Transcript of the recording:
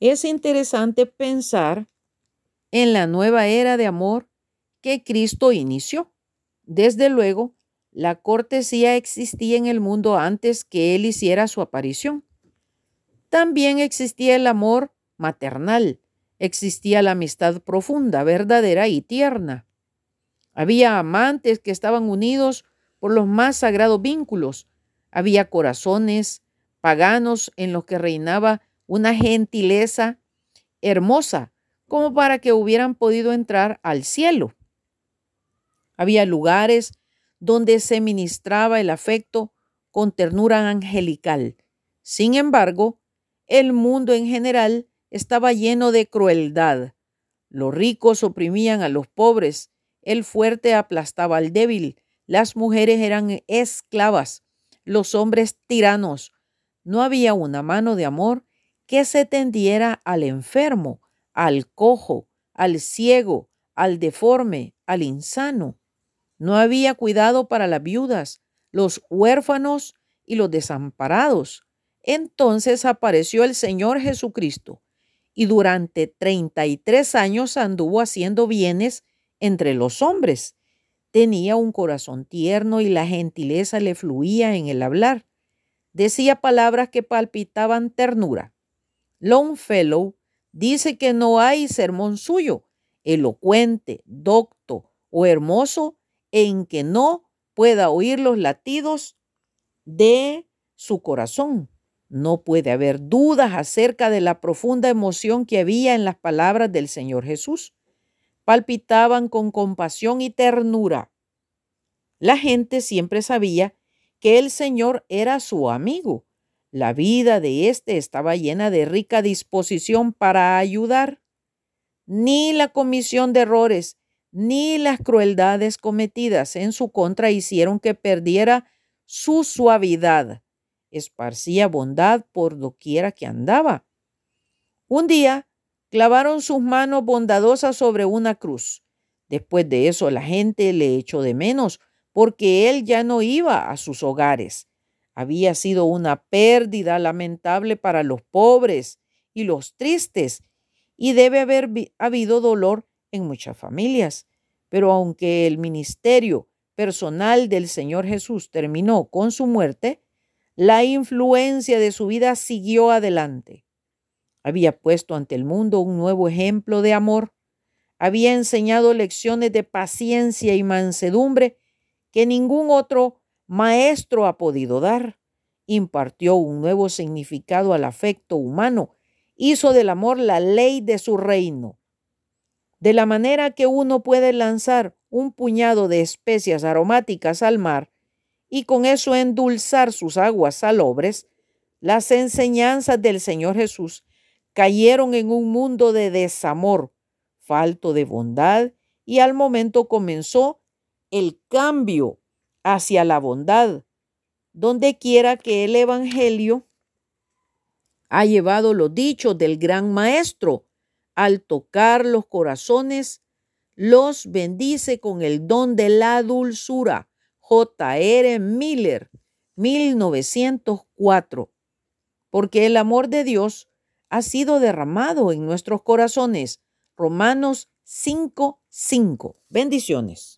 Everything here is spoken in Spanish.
Es interesante pensar en la nueva era de amor que Cristo inició. Desde luego, la cortesía existía en el mundo antes que Él hiciera su aparición. También existía el amor maternal, existía la amistad profunda, verdadera y tierna. Había amantes que estaban unidos por los más sagrados vínculos. Había corazones paganos en los que reinaba una gentileza hermosa, como para que hubieran podido entrar al cielo. Había lugares donde se ministraba el afecto con ternura angelical. Sin embargo, el mundo en general estaba lleno de crueldad. Los ricos oprimían a los pobres, el fuerte aplastaba al débil, las mujeres eran esclavas, los hombres tiranos. No había una mano de amor que se tendiera al enfermo, al cojo, al ciego, al deforme, al insano. No había cuidado para las viudas, los huérfanos y los desamparados. Entonces apareció el Señor Jesucristo y durante 33 años anduvo haciendo bienes entre los hombres. Tenía un corazón tierno y la gentileza le fluía en el hablar. Decía palabras que palpitaban ternura. Longfellow dice que no hay sermón suyo, elocuente, docto o hermoso, en que no pueda oír los latidos de su corazón. No puede haber dudas acerca de la profunda emoción que había en las palabras del Señor Jesús. Palpitaban con compasión y ternura. La gente siempre sabía que el Señor era su amigo la vida de éste estaba llena de rica disposición para ayudar. Ni la comisión de errores, ni las crueldades cometidas en su contra hicieron que perdiera su suavidad. Esparcía bondad por doquiera que andaba. Un día clavaron sus manos bondadosas sobre una cruz. Después de eso la gente le echó de menos porque él ya no iba a sus hogares había sido una pérdida lamentable para los pobres y los tristes y debe haber habido dolor en muchas familias. Pero aunque el ministerio personal del Señor Jesús terminó con su muerte, la influencia de su vida siguió adelante. Había puesto ante el mundo un nuevo ejemplo de amor, había enseñado lecciones de paciencia y mansedumbre que ningún otro maestro ha podido dar. Impartió un nuevo significado al afecto humano. Hizo del amor la ley de su reino. De la manera que uno puede lanzar un puñado de especias aromáticas al mar y con eso endulzar sus aguas salobres, las enseñanzas del Señor Jesús cayeron en un mundo de desamor, falto de bondad, y al momento comenzó el cambio hacia la bondad, donde quiera que el Evangelio ha llevado los dichos del gran Maestro, al tocar los corazones, los bendice con el don de la dulzura. J.R. Miller, 1904. Porque el amor de Dios ha sido derramado en nuestros corazones. Romanos 5:5. Bendiciones.